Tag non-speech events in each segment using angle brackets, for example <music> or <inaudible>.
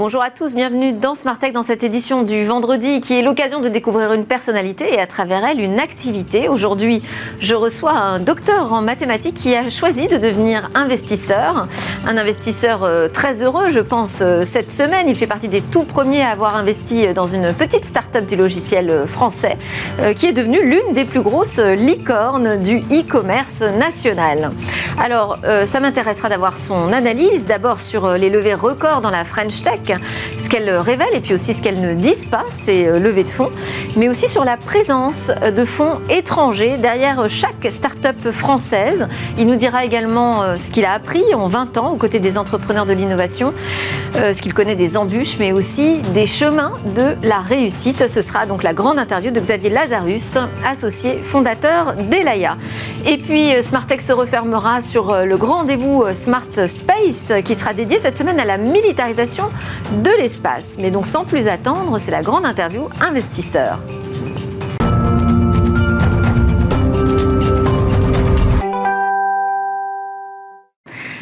Bonjour à tous, bienvenue dans Smart Tech dans cette édition du vendredi qui est l'occasion de découvrir une personnalité et à travers elle une activité. Aujourd'hui, je reçois un docteur en mathématiques qui a choisi de devenir investisseur. Un investisseur euh, très heureux, je pense, euh, cette semaine. Il fait partie des tout premiers à avoir investi dans une petite start-up du logiciel euh, français qui est devenue l'une des plus grosses licornes du e-commerce national. Alors, ça m'intéressera d'avoir son analyse d'abord sur les levées records dans la French Tech ce qu'elles révèlent et puis aussi ce qu'elles ne disent pas, c'est euh, levée de fonds, mais aussi sur la présence de fonds étrangers derrière chaque start-up française. Il nous dira également euh, ce qu'il a appris en 20 ans aux côtés des entrepreneurs de l'innovation, euh, ce qu'il connaît des embûches, mais aussi des chemins de la réussite. Ce sera donc la grande interview de Xavier Lazarus, associé fondateur d'Elaya. Et puis Smartech se refermera sur le grand rendez-vous Smart Space qui sera dédié cette semaine à la militarisation de l'espace. Mais donc sans plus attendre, c'est la grande interview investisseur.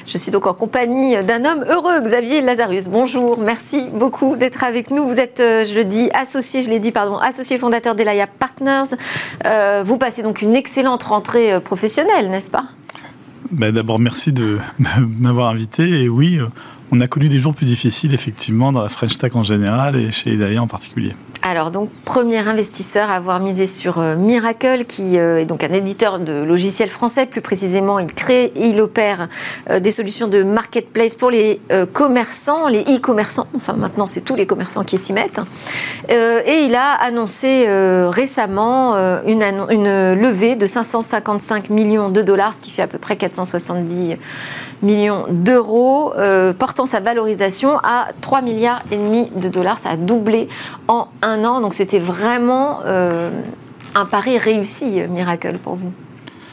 Je suis donc en compagnie d'un homme heureux, Xavier Lazarus. Bonjour, merci beaucoup d'être avec nous. Vous êtes, euh, je le dis, associé, je l'ai dit, pardon, associé fondateur d'Elaya Partners. Euh, vous passez donc une excellente rentrée euh, professionnelle, n'est-ce pas? Ben, D'abord, merci de <laughs> m'avoir invité. Et oui, on a connu des jours plus difficiles, effectivement, dans la French Tech en général et chez Edaya en particulier. Alors, donc, premier investisseur à avoir misé sur euh, Miracle, qui euh, est donc un éditeur de logiciels français. Plus précisément, il crée il opère euh, des solutions de marketplace pour les commerçants, les e-commerçants. Enfin, maintenant, c'est tous les commerçants qui s'y mettent. et il a annoncé récemment une, une levée de 555 millions de dollars, ce qui fait à peu près 470 millions d'euros, euh, portant sa valorisation à 3 milliards et demi de dollars. Ça a doublé en un an. Donc c'était vraiment euh, un pari réussi, Miracle, pour vous.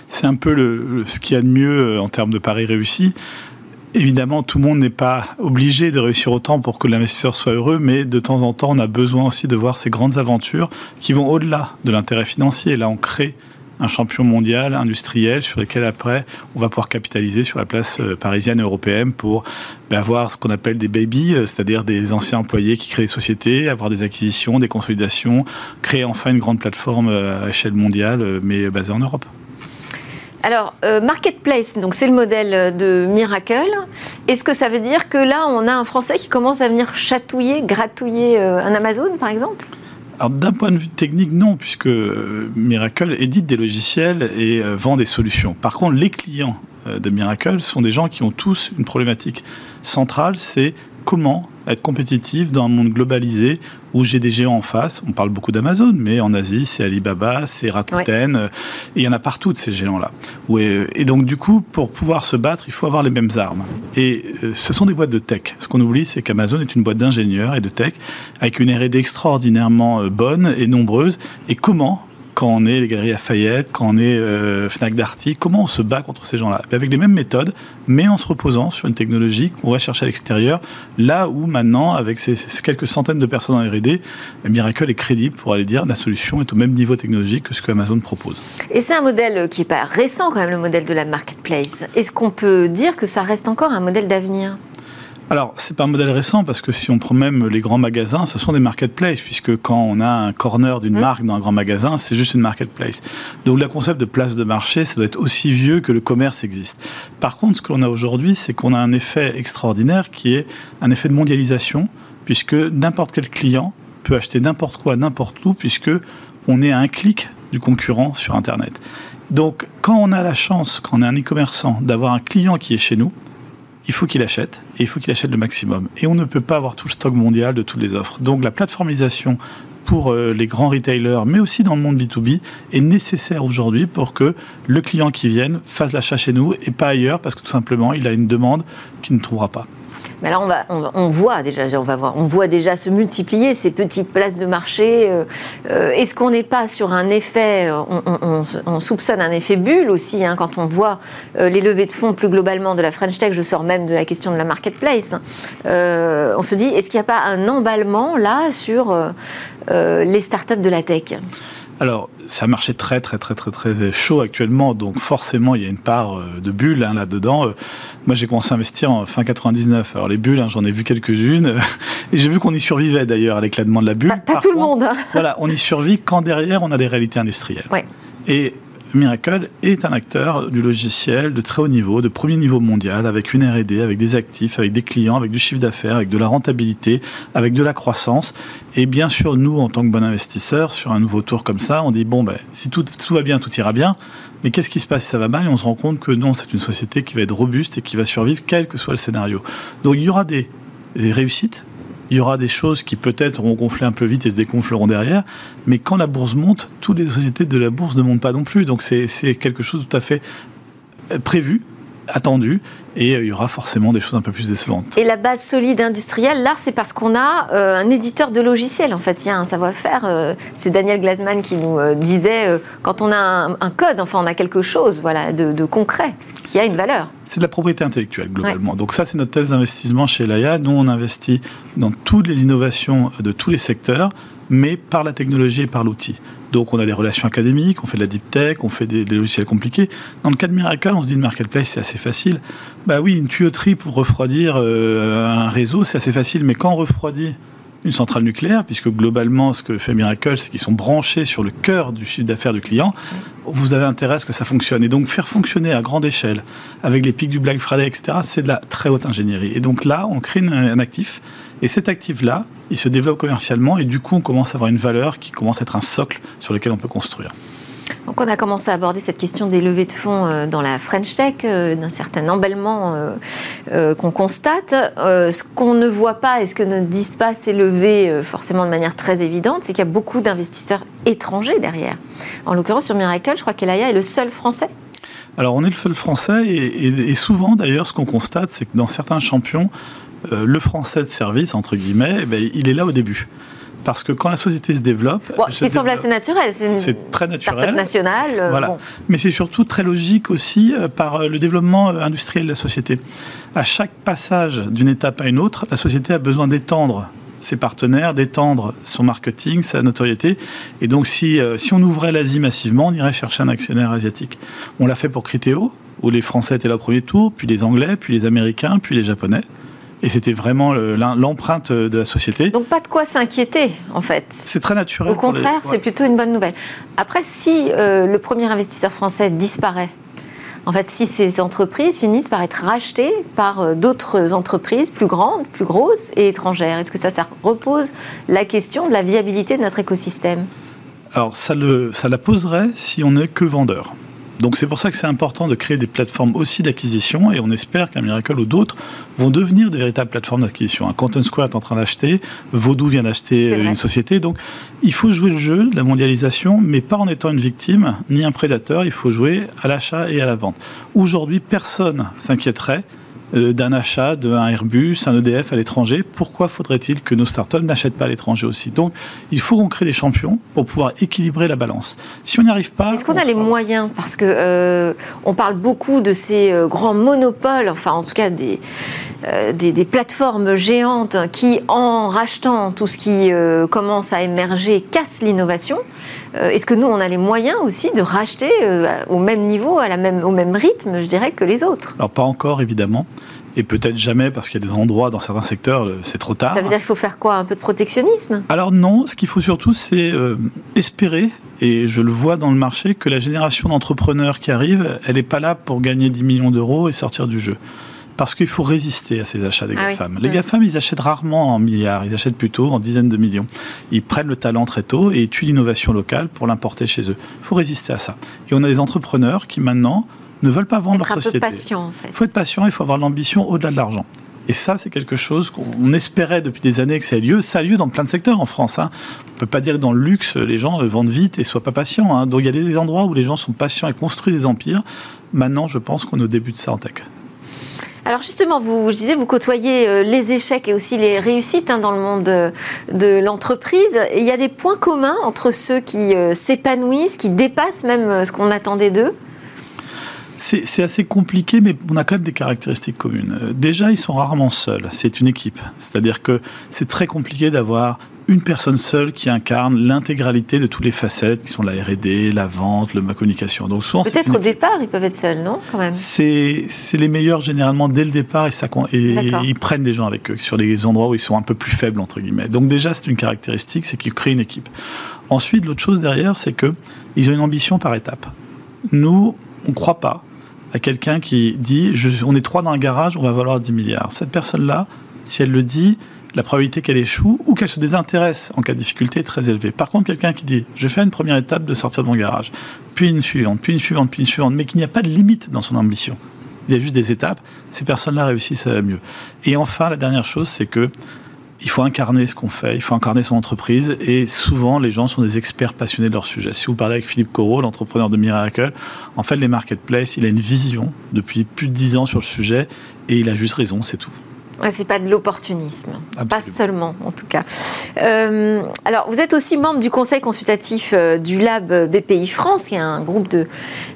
C'est un peu le, ce qu'il y a de mieux euh, en termes de pari réussi. Évidemment, tout le monde n'est pas obligé de réussir autant pour que l'investisseur soit heureux, mais de temps en temps, on a besoin aussi de voir ces grandes aventures qui vont au-delà de l'intérêt financier. Là, on crée un champion mondial industriel sur lequel après on va pouvoir capitaliser sur la place euh, parisienne européenne pour ben, avoir ce qu'on appelle des babies, euh, c'est-à-dire des anciens employés qui créent des sociétés, avoir des acquisitions, des consolidations, créer enfin une grande plateforme euh, à échelle mondiale mais basée en Europe. Alors, Marketplace, donc c'est le modèle de Miracle. Est-ce que ça veut dire que là, on a un Français qui commence à venir chatouiller, gratouiller un Amazon, par exemple? Alors d'un point de vue technique, non, puisque euh, Miracle édite des logiciels et euh, vend des solutions. Par contre, les clients euh, de Miracle sont des gens qui ont tous une problématique centrale, c'est comment être compétitif dans un monde globalisé où j'ai des géants en face. On parle beaucoup d'Amazon, mais en Asie, c'est Alibaba, c'est Rakuten, et il y en a partout de ces géants-là. Et donc, du coup, pour pouvoir se battre, il faut avoir les mêmes armes. Et euh, ce sont des boîtes de tech. Ce qu'on oublie, c'est qu'Amazon est une boîte d'ingénieurs et de tech avec une R&D extraordinairement euh, bonne et nombreuse. Et comment quand on est les Galeries Lafayette, quand on est euh, Fnac Darty, comment on se bat contre ces gens-là? Avec les mêmes méthodes, mais en se reposant sur une technologie qu'on va chercher à l'extérieur, là où maintenant, avec ces, quelques centaines de personnes en R&D, Miracle est crédible pour aller dire la solution est au même niveau technologique que ce que Amazon propose. Et c'est un modèle qui n'est pas récent quand même, le modèle de la marketplace. Est-ce qu'on peut dire que ça reste encore un modèle d'avenir? Alors, c'est pas un modèle récent parce que si on prend même les grands magasins, ce sont des marketplaces puisque quand on a un corner d'une mmh. marque dans un grand magasin, c'est juste une marketplace. Donc, le concept de place de marché, ça doit être aussi vieux que le commerce existe. Par contre, ce que l'on a aujourd'hui, c'est qu'on a un effet extraordinaire qui est un effet de mondialisation puisque n'importe quel client peut acheter n'importe quoi, n'importe où puisque on est à un clic du concurrent sur Internet. Donc, quand on a la chance, quand on est un e-commerçant, d'avoir un client qui est chez nous, il faut qu'il achète et il faut qu'il achète le maximum. Et on ne peut pas avoir tout le stock mondial de toutes les offres. Donc la plateformisation pour euh, les grands retailers, mais aussi dans le monde B2B, est nécessaire aujourd'hui pour que le client qui vienne fasse l'achat chez nous et pas ailleurs, parce que tout simplement, il a une demande qu'il ne trouvera pas. Mais là, on, va, on, voit déjà, on va voir, on voit déjà se multiplier ces petites places de marché. Euh, euh, est-ce qu'on n'est pas sur un effet, on, soupçonne un effet bulle aussi, hein, quand on voit les levées de fonds plus globalement de la French Tech, je sors même de la question de la marketplace. on se dit, est-ce qu'il n'y a pas un emballement là sur les startups de la tech? Alors, ça marché très très très très très chaud actuellement, donc forcément il y a une part euh, de bulles hein, là-dedans. Euh, moi j'ai commencé à investir en fin 99. Alors les bulles, hein, j'en ai vu quelques-unes, <laughs> et j'ai vu qu'on y survivait d'ailleurs à l'éclatement de la bulle. Pas, tout le monde. Hein. Voilà, on y survit quand derrière on a des réalités industrielles. Ouais. Et Miracle est un acteur du logiciel de très haut niveau, de premier niveau mondial, avec une R&D, avec des actifs, avec des clients, avec du chiffre d'affaires, avec de la rentabilité, avec de la croissance. Et bien sûr, nous, en tant que bon investisseur, sur un nouveau tour comme ça, on dit, bon, ben, si tout, va bien, tout ira bien. Mais qu'est-ce qui se passe si ça va mal? Et on se rend compte que non, c'est une société qui va être robuste et qui va survivre, quel que soit le scénario. Donc il y aura des réussites, il y aura des choses qui peut-être auront gonflé un peu vite et se dégonfleront derrière. Mais quand la bourse monte, toutes les sociétés de la bourse ne montent pas non plus. Donc c'est quelque chose tout à fait euh, prévu, attendu et euh, il y aura forcément des choses un peu plus décevantes. Et la base solide industrielle, là, c'est parce qu'on a euh, un éditeur de logiciels, en fait, il y a un savoir-faire. c'est Daniel Glasman qui nous disait, quand on a un, code, enfin, on a quelque chose voilà, de concret qui a une valeur. C'est de la propriété intellectuelle globalement. Donc ça, c'est notre thèse d'investissement chez Laia. Nous, on investit dans toutes les innovations de tous les secteurs, mais par la technologie et par l'outil. Donc on a des relations académiques, on fait de la deep tech, on fait des, logiciels compliqués. Dans le cas de Miracle, on se dit une marketplace, c'est assez facile. Bah oui, une tuyauterie pour refroidir euh, un réseau, c'est assez facile, mais quand on refroidit une centrale nucléaire, puisque globalement, ce que fait Miracle, c'est qu'ils sont branchés sur le cœur du chiffre d'affaires du client. Vous avez intérêt à ce que ça fonctionne. Et donc, faire fonctionner à grande échelle, avec les pics du Black Friday, etc., c'est de la très haute ingénierie. Et donc là, on crée un actif. Et cet actif-là, il se développe commercialement. Et du coup, on commence à avoir une valeur qui commence à être un socle sur lequel on peut construire. Donc on a commencé à aborder cette question des levées de fonds euh, dans la French Tech, euh, d'un certain emballement euh, qu'on constate. Ce qu'on ne voit pas et ce que ne disent pas ces levées forcément de manière très évidente, c'est qu'il y a beaucoup d'investisseurs étrangers derrière. En l'occurrence sur Miracle, je crois qu'Elaya est le seul français. Alors on est le seul français et, souvent d'ailleurs ce qu'on constate, c'est que dans certains champions, le français de service, entre guillemets, eh ben, il est là au début. Parce que quand la société se développe. il semble assez naturel. C'est très naturel. Start-up nationale. Euh, voilà. Mais c'est surtout très logique aussi euh, par euh, le développement industriel de la société. À chaque passage d'une étape à une autre, la société a besoin d'étendre ses partenaires, d'étendre son marketing, sa notoriété. Et donc, si, si on ouvrait l'Asie massivement, on irait chercher un actionnaire asiatique. On l'a fait pour Criteo, où les Français étaient là au premier tour, puis les Anglais, puis les Américains, puis les Japonais. Et c'était vraiment l'empreinte de la société. Donc pas de quoi s'inquiéter, en fait. C'est très naturel. Au contraire, c'est plutôt une bonne nouvelle. Après, si euh, le premier investisseur français disparaît, en fait, si ces entreprises finissent par être rachetées par euh, d'autres entreprises plus grandes, plus grosses et étrangères, est-ce que ça, ça repose la question de la viabilité de notre écosystème? Alors, ça, le, ça la poserait si on n'est que vendeur. Donc c'est pour ça que c'est important de créer des plateformes aussi d'acquisition et on espère qu'un Miracle ou d'autres vont devenir des véritables plateformes d'acquisition. Un Content Square est en train d'acheter, Vodou vient d'acheter une société. Donc il faut jouer le jeu de la mondialisation, mais pas en étant une victime ni un prédateur. Il faut jouer à l'achat et à la vente. Aujourd'hui, personne s'inquiéterait d'un achat d'un Airbus, un EDF à l'étranger, pourquoi faudrait-il que nos startups n'achètent pas à l'étranger aussi? Donc, il faut qu'on crée des champions pour pouvoir équilibrer la balance. Si on n'y arrive pas, est-ce qu'on a les moyens? Parce que euh, on parle beaucoup de ces euh, grands monopoles, enfin en tout cas des des, plateformes géantes qui, en rachetant tout ce qui commence à émerger, cassent l'innovation. Est-ce que nous, on a les moyens aussi de racheter au même niveau, à la même, au même rythme, je dirais, que les autres? Alors pas encore, évidemment et peut-être jamais parce qu'il y a des endroits dans certains secteurs, c'est trop tard. Ça veut dire qu'il faut faire quoi? Un peu de protectionnisme? Alors non, ce qu'il faut surtout, c'est euh, espérer, et je le vois dans le marché, que la génération d'entrepreneurs qui arrive, elle n'est pas là pour gagner 10 millions d'euros et sortir du jeu. Parce qu'il faut résister à ces achats des ah GAFAM. Les GAFAM, ils achètent rarement en milliards, ils achètent plutôt en dizaines de millions. Ils prennent le talent très tôt et tuent l'innovation locale pour l'importer chez eux. Il faut résister à ça. Et on a des entrepreneurs qui maintenant ne veulent pas vendre leur société. patient, en fait. Il faut être patient, il faut avoir l'ambition au-delà de l'argent. Et ça, c'est quelque chose qu'on espérait depuis des années que ça ait lieu. Ça a lieu dans plein de secteurs en France. Hein. On ne peut pas dire que dans le luxe, les gens euh, vendent vite et soient pas patients. Hein. Donc il y a des endroits où les gens sont patients et construisent des empires. Maintenant, je pense qu'on est au début de ça en tech. Alors justement, vous, je disais, vous côtoyez euh, les échecs et aussi les réussites hein, dans le monde euh, de l'entreprise. Il y a des points communs entre ceux qui s'épanouissent, qui dépassent même ce qu'on attendait d'eux? C'est assez compliqué, mais on a quand même des caractéristiques communes. Déjà, ils sont rarement seuls. C'est une équipe. C'est-à-dire que c'est très compliqué d'avoir une personne seule qui incarne l'intégralité de toutes les facettes qui sont la R&D, la vente, la communication. Donc souvent peut-être au départ ils peuvent être seuls, non Quand même? C'est les meilleurs généralement dès le départ et, ça, et ils prennent des gens avec eux sur les endroits où ils sont un peu plus faibles entre guillemets. Donc déjà c'est une caractéristique, c'est qu'ils créent une équipe. Ensuite l'autre chose derrière c'est que ils ont une ambition par étape. Nous on ne croit pas à quelqu'un qui dit on est trois dans un garage, on va valoir 10 milliards. Cette personne là, si elle le dit la probabilité qu'elle échoue ou qu'elle se désintéresse en cas de difficulté est très élevée. Par contre, quelqu'un qui dit je fais une première étape de sortir de mon garage, puis une suivante, puis une suivante, puis une suivante, mais qu'il n'y a pas de limite dans son ambition, il y a juste des étapes, ces personnes-là réussissent à mieux. Et enfin, la dernière chose, c'est que il faut incarner ce qu'on fait, il faut incarner son entreprise, et souvent les gens sont des experts passionnés de leur sujet. Si vous parlez avec Philippe Corot, l'entrepreneur de Miracle, en fait les marketplaces, il a une vision depuis plus de dix ans sur le sujet, et il a juste raison, c'est tout. Ouais, c'est pas de l'opportunisme, pas seulement en tout cas. Euh, alors, vous êtes aussi membre du conseil consultatif euh, du Lab BPI France, qui est un groupe de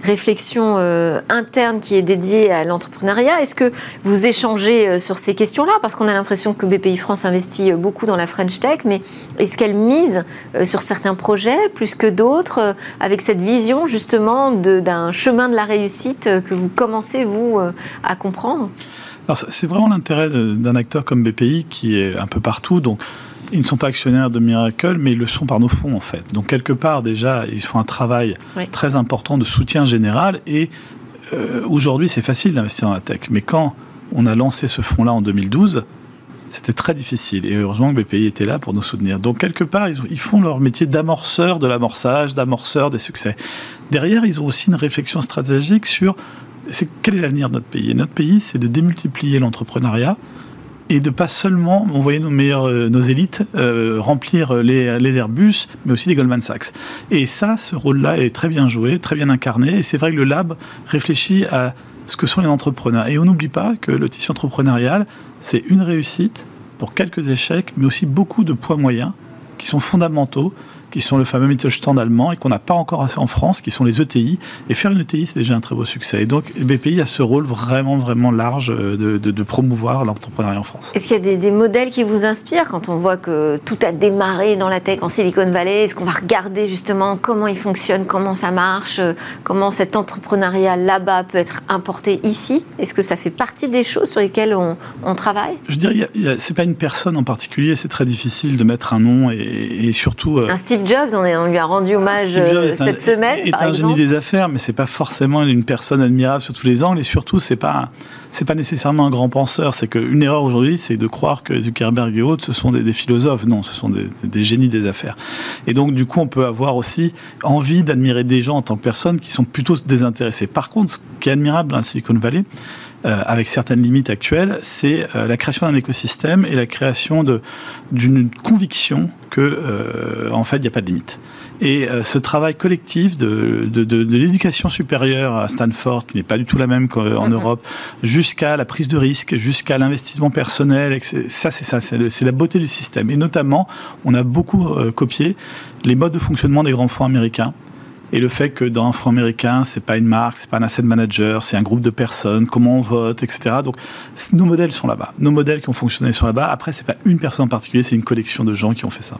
réflexion euh, interne qui est dédié à l'entrepreneuriat. Est-ce que vous échangez sur ces questions-là? Parce qu'on a l'impression que BPI France investit beaucoup dans la French Tech, mais est-ce qu'elle mise sur certains projets plus que d'autres, avec cette vision justement d'un chemin de la réussite que vous commencez, vous, à comprendre? C'est vraiment l'intérêt d'un acteur comme BPI qui est un peu partout. Donc, ils ne sont pas actionnaires de Miracle, mais ils le sont par nos fonds en fait. Donc quelque part déjà, ils font un travail très important de soutien général. Et euh, aujourd'hui, c'est facile d'investir dans la tech. Mais quand on a lancé ce fonds-là en 2012, c'était très difficile. Et heureusement que BPI était là pour nous soutenir. Donc quelque part, ils font leur métier d'amorceur de l'amorçage, d'amorceur des succès. Derrière, ils ont aussi une réflexion stratégique sur c'est quel est l'avenir de notre pays? Notre pays, c'est de démultiplier l'entrepreneuriat et de pas seulement envoyer nos euh, nos élites euh, remplir les, les, Airbus, mais aussi les Goldman Sachs. Et ça, ce rôle-là est très bien joué, très bien incarné. Et c'est vrai que le lab réfléchit à ce que sont les entrepreneurs. Et on n'oublie pas que le tissu entrepreneurial, c'est une réussite pour quelques échecs, mais aussi beaucoup de poids moyens qui sont fondamentaux qui sont le fameux Mittelstand allemand et qu'on n'a pas encore assez en France, qui sont les ETI. Et faire une ETI, c'est déjà un très beau succès. Et donc, BPI a ce rôle vraiment, vraiment large euh, de, promouvoir l'entrepreneuriat en France. Est-ce qu'il y a des, modèles qui vous inspirent quand on voit que tout a démarré dans la tech en Silicon Valley? Est-ce qu'on va regarder justement comment il fonctionne, comment ça marche, euh, comment cet entrepreneuriat là-bas peut être importé ici? Est-ce que ça fait partie des choses sur lesquelles on, travaille? Je dirais, c'est pas une personne en particulier, c'est très difficile de mettre un nom et, surtout. Euh, un Steve Jobs, on, lui a rendu hommage euh, cette semaine. Est un génie des affaires, mais c'est pas forcément une personne admirable sur tous les angles. Et surtout, c'est pas c'est pas nécessairement un grand penseur. C'est qu'une erreur aujourd'hui, c'est de croire que Zuckerberg et autres, ce sont des, philosophes. Non, ce sont des, génies des affaires. Et donc, du coup, on peut avoir aussi envie d'admirer des gens en tant que personnes qui sont plutôt désintéressés. Par contre, ce qui est admirable dans la Silicon Valley, euh, avec certaines limites actuelles, c'est euh, la création d'un écosystème et la création d'une conviction que, euh, en fait, il n'y a pas de limite. Et ce travail collectif de, de, de, de l'éducation supérieure à Stanford, qui n'est pas du tout la même qu'en mm-hmm. Europe, jusqu'à la prise de risque, jusqu'à l'investissement personnel, ça c'est ça, c'est la beauté du système. Et notamment, on a beaucoup copié les modes de fonctionnement des grands fonds américains et le fait que dans un fonds américain, c'est pas une marque, c'est pas un asset manager, c'est un groupe de personnes, comment on vote, etc. Donc nos modèles sont là-bas, nos modèles qui ont fonctionné sont là-bas. Après, c'est pas une personne en particulier, c'est une collection de gens qui ont fait ça.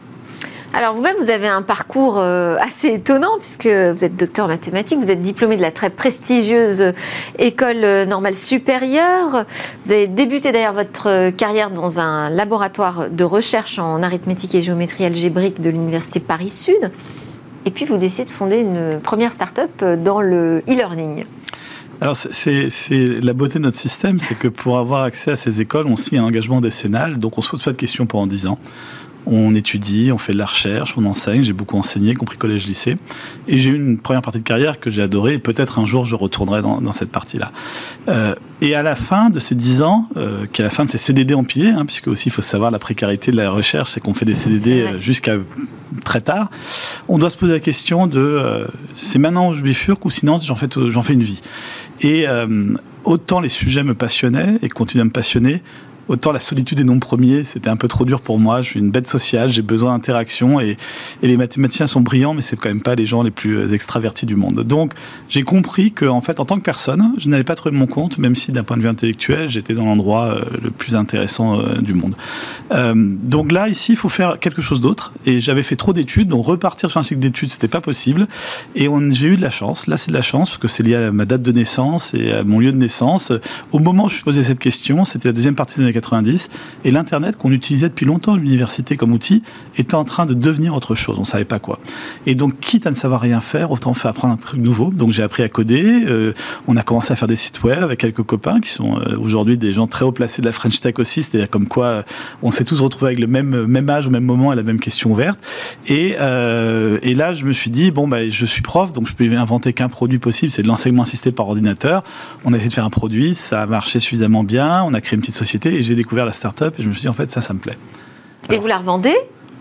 Alors vous-même, vous avez un parcours euh, assez étonnant puisque vous êtes docteur en mathématiques, vous êtes diplômé de la très prestigieuse école euh, normale supérieure. Vous avez débuté d'ailleurs votre euh, carrière dans un laboratoire de recherche en arithmétique et géométrie algébrique de l'université Paris Sud. Et puis vous décidez de fonder une première start-up dans le e-learning. Alors, c'est la beauté de notre système, c'est que pour avoir accès à ces écoles, on signe un engagement décennal, donc on ne se pose pas de questions pendant 10 ans on étudie, on fait de la recherche, on enseigne. J'ai beaucoup enseigné, y compris collège-lycée. Et j'ai eu une première partie de carrière que j'ai adorée. Et peut-être un jour, je retournerai dans, cette partie-là. Euh, et à la fin de ces dix ans, euh, qui est la fin de ces CDD empilés, hein, puisque aussi il faut savoir la précarité de la recherche, c'est qu'on fait des CDD euh, jusqu'à très tard, on doit se poser la question de c'est maintenant où je bifurque ou sinon j'en fais, j'en fais une vie. Et autant les sujets me passionnaient et continuent à me passionner, autant la solitude et non premier, c'était un peu trop dur pour moi. Je suis une bête sociale, j'ai besoin d'interaction et, les mathématiciens sont brillants, mais c'est quand même pas les gens les plus euh, extravertis du monde. Donc j'ai compris que en fait, en tant que personne, je n'allais pas trouver mon compte, même si d'un point de vue intellectuel, j'étais dans l'endroit euh, le plus intéressant euh, du monde. donc là, ici, il faut faire quelque chose d'autre. Et j'avais fait trop d'études, donc repartir sur un cycle d'études, c'était pas possible. Et j'ai eu de la chance. Là, c'est de la chance parce que c'est lié à ma date de naissance et à mon lieu de naissance. Au moment où je me posais cette question, c'était la deuxième partie des années 90. Et l'Internet, qu'on utilisait depuis longtemps à l'université comme outil, était en train de devenir autre chose. On ne savait pas quoi. Et donc, quitte à ne savoir rien faire, autant faire apprendre un truc nouveau. Donc, j'ai appris à coder. Euh, on a commencé à faire des sites web avec quelques copains qui sont euh, aujourd'hui des gens très haut placés de la French Tech aussi. C'est-à-dire comme quoi euh, on s'est tous retrouvés avec le même, âge, au même moment, et la même question ouverte. Et, et là, je me suis dit, bon, bah, je suis prof, donc je peux inventer qu'un produit possible, c'est de l'enseignement assisté par ordinateur. On a essayé de faire un produit, ça a marché suffisamment bien. On a créé une petite société et j'ai découvert la start-up et je me suis dit, en fait, ça, ça me plaît. et vous la revendez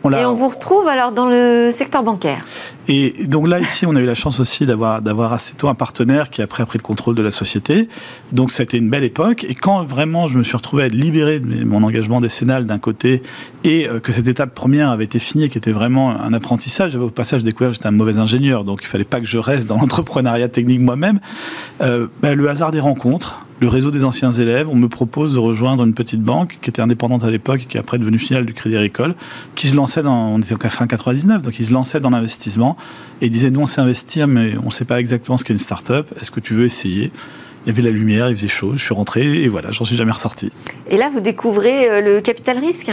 et on vous retrouve alors dans le secteur bancaire. Et donc là, ici, on a eu la chance aussi d'avoir, d'avoir assez tôt un partenaire qui a après pris le contrôle de la société. Donc a été une belle époque. Et quand vraiment je me suis retrouvé à être libéré de mon engagement décennal d'un côté et euh, que cette étape première avait été finie, qui était vraiment un apprentissage, j'avais au passage découvert que j'étais un mauvais ingénieur. Donc il fallait pas que je reste dans <laughs> l'entrepreneuriat technique moi-même. Euh, ben, le hasard des rencontres, le réseau des anciens élèves, on me propose de rejoindre une petite banque qui était indépendante à l'époque et qui est après devenue finale du Crédit Agricole, qui se lançait dans, on était en fin 99, donc ils se lançait dans l'investissement et disait nous on sait investir mais on ne sait pas exactement ce qu'est une start-up, est-ce que tu veux essayer? Il y avait la lumière, il faisait chaud, je suis rentré et voilà, j'en suis jamais ressorti. Et là, vous découvrez euh, le capital risque?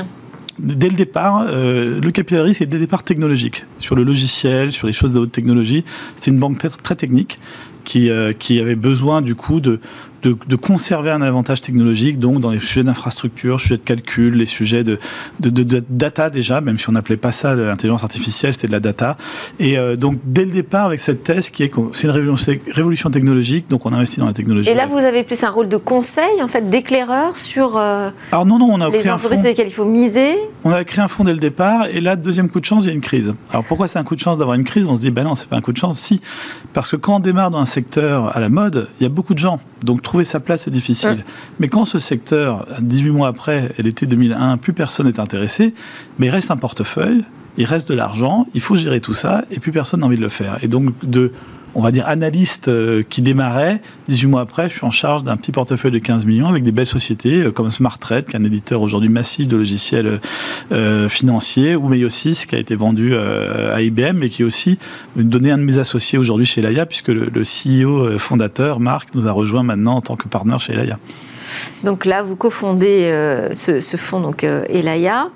Dès le départ, euh, le capital risque est dès le départ technologique. Sur le logiciel, sur les choses de haute technologie, c'est une banque très, très technique qui, euh, qui avait besoin du coup de, de, conserver un avantage technologique, donc dans les sujets d'infrastructure, sujets de calcul, les sujets de, de, data déjà, même si on n'appelait pas ça de l'intelligence artificielle, c'était de la data. Et euh, donc dès le départ avec cette thèse qui est c'est une révolution, révolution, technologique, donc on investit dans la technologie. Et là vous avez plus un rôle de conseil, en fait, d'éclaireur sur euh, Alors non, non, on a les entreprises sur lesquelles il faut miser. On a créé un fonds dès le départ, et là deuxième coup de chance, il y a une crise. Alors pourquoi c'est un coup de chance d'avoir une crise? On se dit ben non, c'est pas un coup de chance, si, parce que quand on démarre dans un secteur à la mode, il y a beaucoup de gens, donc trouver sa place est difficile. Mais quand ce secteur, 18 mois après l'été 2001, plus personne n'est intéressé, mais il reste un portefeuille, il reste de l'argent, il faut gérer tout ça, et plus personne n'a envie de le faire. Et donc de on va dire, analyste euh, qui démarrait. 18 mois après, je suis en charge d'un petit portefeuille de 15 millions avec des belles sociétés euh, comme SmartTrade, qui est un éditeur aujourd'hui massif de logiciels euh, financiers, ou Meiosis, qui a été vendu à IBM et qui a aussi donné un de mes associés aujourd'hui chez Laia, puisque le, le CEO fondateur, Marc, nous a rejoint maintenant en tant que partenaire chez Laia. Donc là, vous cofondez euh, ce, fonds, donc euh, Elaya.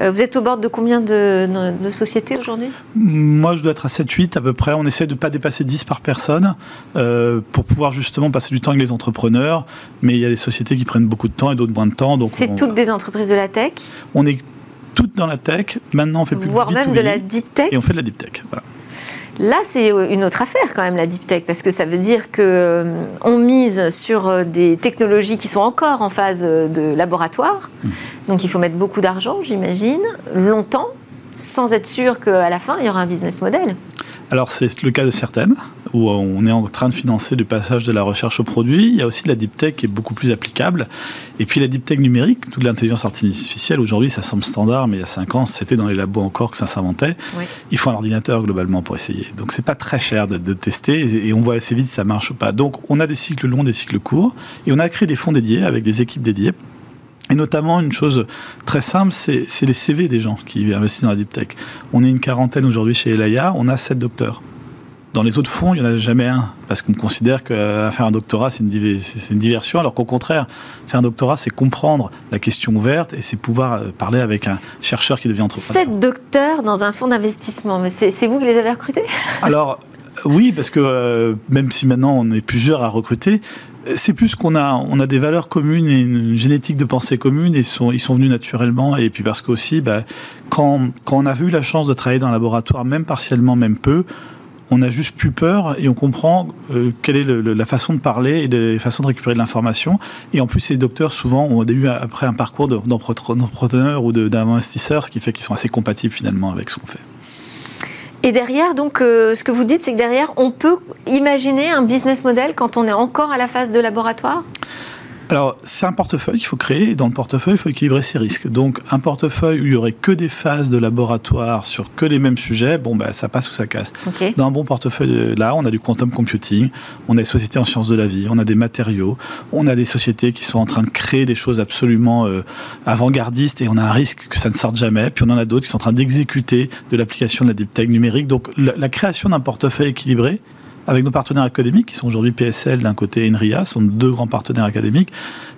Euh, vous êtes au bord de combien de, sociétés aujourd'hui? Moi, je dois être à 7-8 à peu près. On essaie de ne pas dépasser 10 par personne pour pouvoir justement passer du temps avec les entrepreneurs. Mais il y a des sociétés qui prennent beaucoup de temps et d'autres moins de temps. C'est toutes des entreprises de la tech? On est toutes dans la tech. Maintenant, on fait plus Voire même de la deep tech? Et on fait de la deep tech, voilà. Là, c'est euh, une autre affaire quand même, la deep tech, parce que ça veut dire qu'on euh, mise sur euh, des technologies qui sont encore en phase de laboratoire. Mmh. Donc il faut mettre beaucoup d'argent, j'imagine, longtemps, sans être sûr qu'à la fin, il y aura un business model. Alors c'est le cas de certaines, où on est en train de financer le passage de la recherche au produit. Il y a aussi de la deep tech qui est beaucoup plus applicable. Et puis la deep tech numérique, toute l'intelligence artificielle, aujourd'hui ça semble standard, mais il y a 5 ans c'était dans les labos encore que ça s'inventait. Il faut un ordinateur globalement pour essayer. Donc c'est pas très cher de, de, tester et on voit assez vite si ça marche ou pas. Donc on a des cycles longs, des cycles courts et on a créé des fonds dédiés avec des équipes dédiées et notamment, une chose très simple, c'est les CV des gens qui investissent dans la deep tech. On est une quarantaine aujourd'hui chez Elaya, on a sept docteurs. Dans les autres fonds, il n'y en a jamais un, parce qu'on considère qu'à euh, faire un doctorat, c'est une, une, diversion, alors qu'au contraire, faire un doctorat, c'est comprendre la question ouverte et c'est pouvoir euh, parler avec un chercheur qui devient entrepreneur. Sept docteurs dans un fonds d'investissement, mais c'est vous qui les avez recrutés? Alors, oui, parce que euh, même si maintenant on est plusieurs à recruter, c'est plus qu'on a, on a des valeurs communes et une génétique de pensée commune et sont, ils sont venus naturellement. Et puis parce qu'aussi, bah, quand, quand on a eu la chance de travailler dans un laboratoire, même partiellement, même peu, on a juste plus peur et on comprend euh, quelle est la façon de parler et les façons de récupérer de l'information. Et en plus, ces docteurs, souvent, ont eu après un parcours d'entrepreneur ou d'investisseur, ce qui fait qu'ils sont assez compatibles finalement avec ce qu'on fait. Et derrière, donc, euh, ce que vous dites, c'est que derrière, on peut imaginer un business model quand on est encore à la phase de laboratoire? Alors, c'est un portefeuille qu'il faut créer, et dans le portefeuille, il faut équilibrer ses risques. Donc, un portefeuille où il y aurait que des phases de laboratoire sur que les mêmes sujets, bon, bah, ça passe ou ça casse. Dans un bon portefeuille, là, on a du quantum computing, on a des sociétés en sciences de la vie, on a des matériaux, on a des sociétés qui sont en train de créer des choses absolument euh, avant-gardistes, et on a un risque que ça ne sorte jamais. Puis on en a d'autres qui sont en train d'exécuter de l'application de la deep tech numérique. Donc, la création d'un portefeuille équilibré, avec nos partenaires académiques, qui sont aujourd'hui PSL d'un côté et NRIA, sont deux grands partenaires académiques,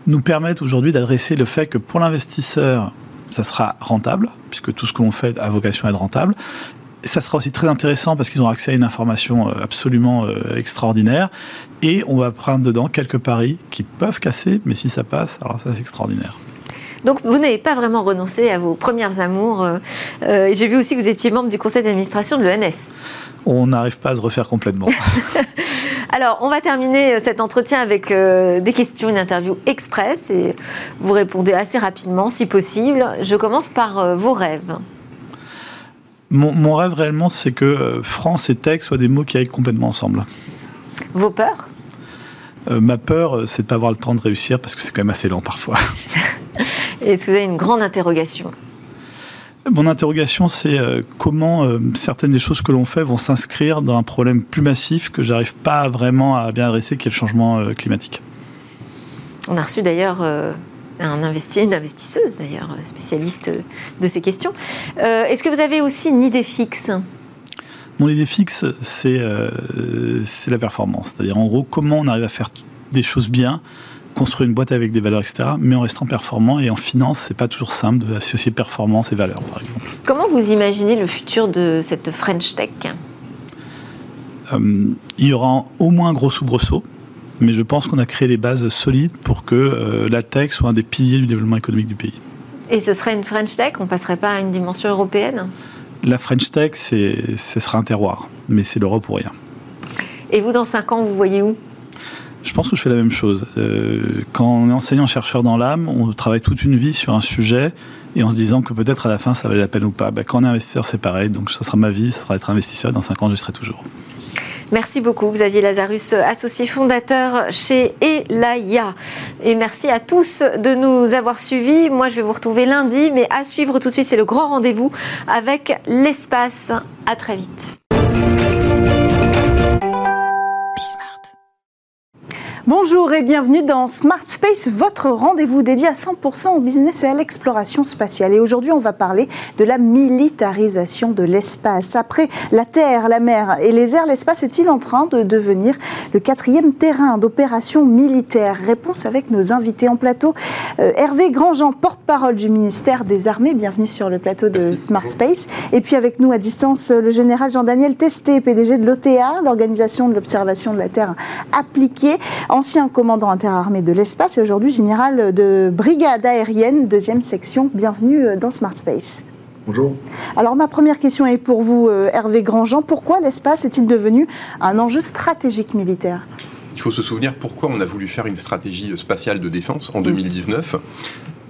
nous permettent aujourd'hui d'adresser le fait que pour l'investisseur, ça sera rentable, puisque tout ce que l'on fait a vocation à être rentable. Ça sera aussi très intéressant parce qu'ils ont accès à une information euh, absolument euh, extraordinaire. Et on va prendre dedans quelques paris qui peuvent casser, mais si ça passe, alors ça c'est extraordinaire. Donc vous n'avez pas vraiment renoncé à vos premières amours. Euh, J'ai vu aussi que vous étiez membre du conseil d'administration de l'ENS on n'arrive pas à se refaire complètement. <laughs> Alors, on va terminer euh, cet entretien avec euh, des questions, une interview express, et vous répondez assez rapidement, si possible. Je commence par euh, vos rêves. Mon, rêve réellement, c'est que France et tech soient des mots qui aillent complètement ensemble. Vos peurs? Ma peur, c'est de ne pas avoir le temps de réussir parce que c'est quand même assez lent parfois. <laughs> Est-ce que vous avez une grande interrogation? Mon interrogation, c'est euh, comment euh, certaines des choses que l'on fait vont s'inscrire dans un problème plus massif que j'arrive pas vraiment à bien adresser, qui est le changement euh, climatique. On a reçu d'ailleurs un investi, une investisseuse d'ailleurs, spécialiste de ces questions. Est-ce que vous avez aussi une idée fixe? Mon idée fixe, c'est la performance. C'est-à-dire en gros, comment on arrive à faire des choses bien construire une boîte avec des valeurs, etc., mais en restant performant. Et en finance, c'est pas toujours simple d'associer performance et valeur, par exemple. Comment vous imaginez le futur de cette French Tech? Euh, Il y aura au moins un gros soubresaut, mais je pense qu'on a créé les bases solides pour que euh, la tech soit un des piliers du développement économique du pays. Et ce serait une French Tech? On passerait pas à une dimension européenne? La French Tech, ce sera un terroir, mais c'est l'Europe ou rien. Et vous, dans 5 ans, vous voyez où? Je pense que je fais la même chose. Euh, quand on est enseignant-chercheur dans l'âme, on travaille toute une vie sur un sujet et en se disant que peut-être à la fin ça valait la peine ou pas. Ben, quand on est investisseur, c'est pareil. Donc ça sera ma vie, ça sera être investisseur. Dans 5 ans, je serai toujours. Merci beaucoup, Xavier Lazarus, associé fondateur chez Elaya. Et merci à tous de nous avoir suivis. Moi, je vais vous retrouver lundi, mais à suivre tout de suite, c'est le grand rendez-vous avec l'espace. À très vite. Bonjour et bienvenue dans Smart Space, votre rendez-vous dédié à 100% au business et à l'exploration spatiale. Et aujourd'hui, on va parler de la militarisation de l'espace. Après la terre, la mer et les airs, l'espace est-il en train de devenir le quatrième terrain d'opération militaire? Réponse avec nos invités en plateau. Euh, Hervé Grandjean, porte-parole du ministère des Armées, bienvenue sur le plateau de Smart Space. Et puis avec nous à distance, le général Jean-Daniel Testé, PDG de l'OTA, l'Organisation de l'Observation de la Terre appliquée ancien commandant interarmé de l'espace et aujourd'hui général de brigade aérienne, deuxième section. Bienvenue euh, dans Smart Space. Bonjour. Alors ma première question est pour vous, euh, Hervé Grandjean. Pourquoi l'espace est-il devenu un enjeu stratégique militaire? Il faut se souvenir pourquoi on a voulu faire une stratégie spatiale de défense en 2019.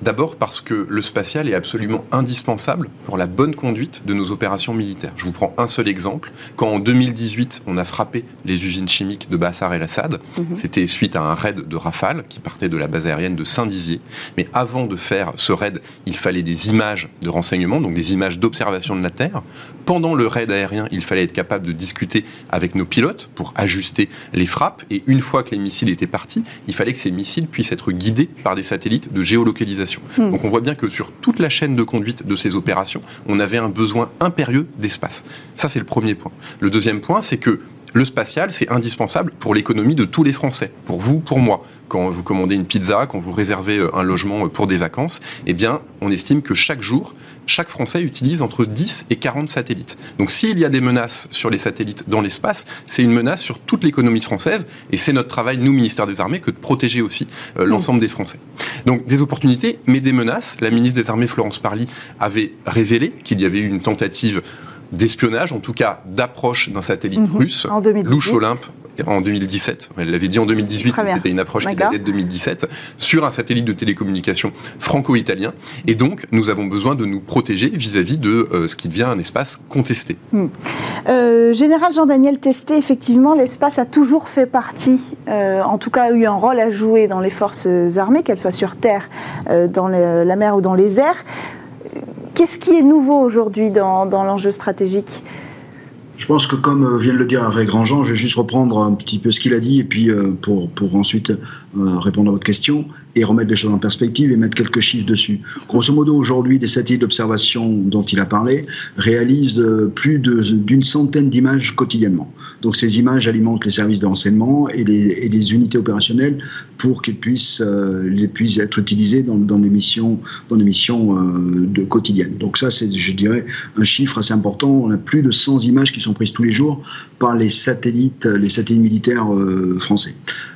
D'abord parce que le spatial est absolument indispensable pour la bonne conduite de nos opérations militaires. Je vous prends un seul exemple. Quand en 2018, on a frappé les usines chimiques de Bassar el-Assad, mhm. c'était suite à un raid de Rafale qui partait de la base aérienne de Saint-Dizier. Mais avant de faire ce raid, il fallait des images de renseignement, donc des images d'observation de la Terre. Pendant le raid aérien, il fallait être capable de discuter avec nos pilotes pour ajuster les frappes. Et une fois que les missiles étaient partis, il fallait que ces missiles puissent être guidés par des satellites de géolocalisation. Donc on voit bien que sur toute la chaîne de conduite de ces opérations, on avait un besoin impérieux d'espace. Ça, c'est le premier point. Le deuxième point, c'est que le spatial, c'est indispensable pour l'économie de tous les Français, pour vous, pour moi. Quand vous commandez une pizza, quand vous réservez euh, un logement euh, pour des vacances, eh bien, on estime que chaque jour, chaque Français utilise entre 10 et 40 satellites. Donc s'il y a des menaces sur les satellites dans l'espace, c'est une menace sur toute l'économie française, et c'est notre travail, nous, ministère des Armées, que de protéger aussi euh, l'ensemble des Français. Donc des opportunités, mais des menaces. La ministre des Armées, Florence Parly, avait révélé qu'il y avait eu une tentative d'espionnage, en tout cas d'approche d'un satellite mhm. russe, Louche Olympe, en 2017. Elle l'avait dit en 2018, mais c'était une approche qui datait de 2017 sur un satellite de télécommunication franco-italien. Et donc, nous avons besoin de nous protéger vis-à-vis de euh, ce qui devient un espace contesté. Hmm. Euh, Général Jean-Daniel Testé, effectivement, l'espace a toujours fait partie, euh, en tout cas a eu un rôle à jouer dans les forces armées, qu'elles soient sur terre, dans la mer ou dans les airs. Qu'est-ce qui est nouveau aujourd'hui dans, l'enjeu stratégique je pense que comme vient de le dire Hervé Grandjean, je vais juste reprendre un petit peu ce qu'il a dit et puis pour, pour ensuite répondre à votre question et remettre les choses en perspective et mettre quelques chiffres dessus. Grosso modo, aujourd'hui, les satellites d'observation dont il a parlé réalisent euh, plus d'une centaine d'images quotidiennement. Donc ces images alimentent les services de renseignement et les, unités opérationnelles pour qu'ils puissent, euh, puissent être utilisées dans, des missions, dans des missions euh, de quotidiennes. Donc ça, c'est, je dirais, un chiffre assez important. On a plus de 100 images qui sont prises tous les jours par les satellites, les satellites militaires français.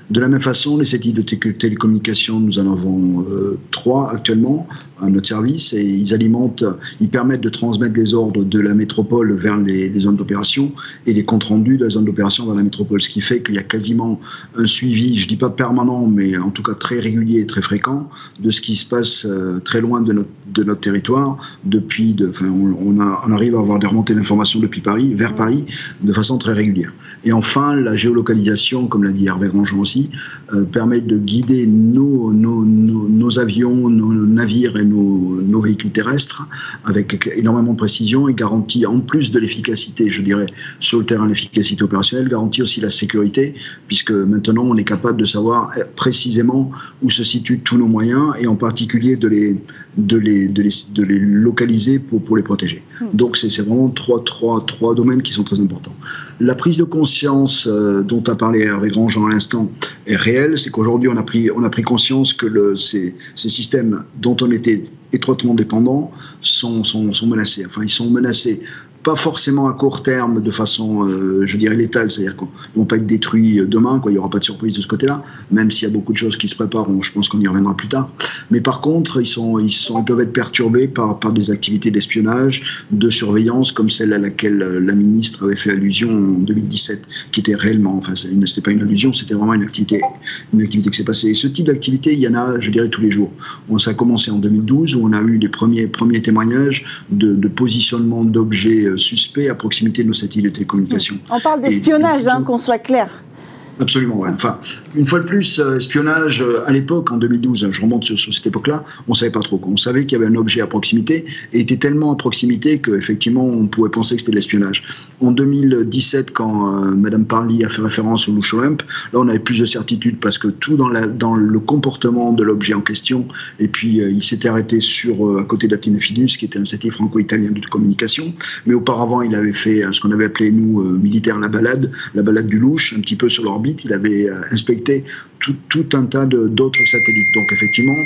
De la même façon, les satellites de télécommunication, nous en avons euh, trois actuellement à notre service et ils alimentent, ils permettent de transmettre les ordres de la métropole vers les, zones d'opération et les comptes rendus de la zone d'opération vers la métropole, ce qui fait qu'il y a quasiment un suivi, je dis pas permanent, mais en tout cas très régulier et très fréquent de ce qui se passe euh, très loin de notre, de notre territoire. Depuis, de, enfin, on, arrive à avoir des remontées d'informations depuis Paris, vers Paris, de façon très régulière. Et enfin, la géolocalisation, comme l'a dit Hervé Grandjean aussi, euh, permet de guider nos, nos, nos, avions, nos navires et nos, véhicules terrestres avec énormément de précision et garantit, en plus de l'efficacité, je dirais, sur le terrain, l'efficacité opérationnelle, garantit aussi la sécurité, puisque maintenant on est capable de savoir précisément où se situent tous nos moyens et en particulier de les, de les, de les, de les localiser pour, pour les protéger. Hmm. Donc c'est vraiment trois, trois, trois domaines qui sont très importants. La prise de conscience euh, dont a parlé Hervé Grandjean à l'instant est réelle, c'est qu'aujourd'hui on, a pris, on a pris conscience que le, ces, ces systèmes dont on était étroitement dépendants sont, sont, sont, menacés. Enfin, ils sont menacés pas forcément à court terme de façon, euh, je dirais, létale, c'est-à-dire qu'ils ne vont pas être détruits euh, demain, quoi. il n'y aura pas de surprise de ce côté-là, même s'il y a beaucoup de choses qui se préparent, je pense qu'on y reviendra plus tard. Mais par contre, ils, sont, ils, sont, ils peuvent être perturbés par, par des activités d'espionnage, de surveillance, comme celle à laquelle euh, la ministre avait fait allusion en 2017, qui était réellement, enfin, ce n'était pas une allusion, c'était vraiment une activité, une activité qui s'est passée. Et ce type d'activité, il y en a, je dirais, tous les jours. On, ça a commencé en 2012, où on a eu les premiers, premiers témoignages de, de positionnement d'objets suspect à proximité de nos satellites de télécommunications. On parle d'espionnage, hein, qu'on soit clair. Absolument, ouais. Enfin, une fois de plus, euh, espionnage, euh, à l'époque, en 2012, je remonte sur, cette époque-là, on ne savait pas trop. On savait qu'il y avait un objet à proximité et était tellement à proximité qu'effectivement, on pouvait penser que c'était de l'espionnage. En 2017, quand euh, Madame Parly a fait référence au Louchoemp, là, on avait plus de certitude parce que tout dans, le comportement de l'objet en question, et puis il s'était arrêté sur, à côté d'Athénaphilus, qui était un satellite franco-italien de communication, mais auparavant, il avait fait ce qu'on avait appelé, nous, militaires, la balade, la balade du louche, un petit peu sur l'orbite il avait euh, inspecté tout, un tas d'autres satellites. Donc effectivement,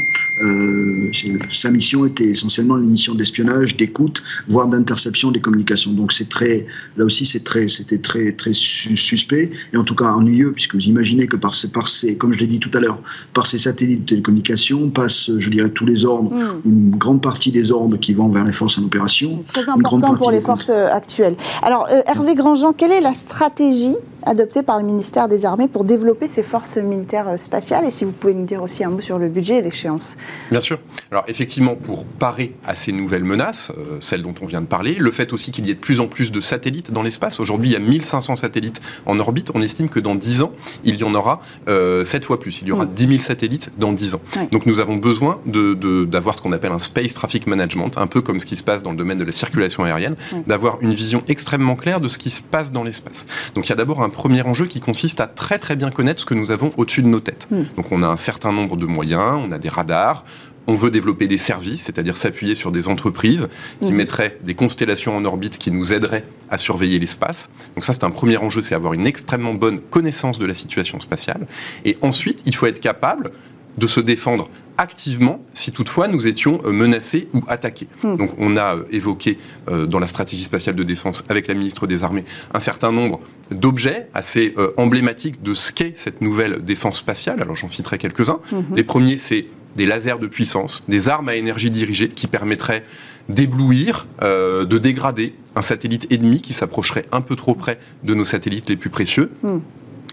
euh, sa mission était essentiellement une mission d'espionnage, d'écoute, voire d'interception des communications. Donc c'est très, là aussi c'est très, c'était très très suspect et en tout cas ennuyeux puisque vous imaginez que par ces, par ces comme je l'ai dit tout à l'heure, par ces satellites de télécommunications passent, je dirais, tous les ordres, hmm. une grande partie des ordres qui vont vers les forces en opération. Très important pour les forces euh, actuelles. Alors Hervé Grandjean, quelle est la stratégie adoptée par le ministère des Armées pour développer ces forces militaires? Euh, spatiales Et si vous pouvez nous dire aussi un mot sur le budget et l'échéance. Bien sûr. Alors effectivement, pour parer à ces nouvelles menaces, euh, celles dont on vient de parler, le fait aussi qu'il y ait de plus en plus de satellites dans l'espace. Aujourd'hui, il y a 1500 satellites en orbite. On estime que dans 10 ans, il y en aura euh, 7 fois plus. Il y aura 10 000 satellites dans 10 ans. Donc nous avons besoin d'avoir ce qu'on appelle un space traffic management, un peu comme ce qui se passe dans le domaine de la circulation aérienne, d'avoir une vision extrêmement claire de ce qui se passe dans l'espace. Donc il y a d'abord un premier enjeu qui consiste à très très bien connaître ce que nous avons au-dessus de nos têtes. Hmm. Donc on a un certain nombre de moyens, on a des radars, on veut développer des services, c'est-à-dire s'appuyer sur des entreprises qui hmm. mettraient des constellations en orbite qui nous aideraient à surveiller l'espace. Donc ça, c'est un premier enjeu, c'est avoir une extrêmement bonne connaissance de la situation spatiale. Et ensuite, il faut être capable de se défendre activement si toutefois nous étions euh, menacés ou attaqués. Hmm. Donc on a euh, évoqué euh, dans la stratégie spatiale de défense avec la ministre des Armées un certain nombre d'objets assez emblématiques de ce qu'est cette nouvelle défense spatiale. Alors j'en citerai quelques-uns. Hmm. Les premiers, c'est des lasers de puissance, des armes à énergie dirigée qui permettraient d'éblouir, de dégrader un satellite ennemi qui s'approcherait un peu trop près de nos satellites les plus précieux. Hmm.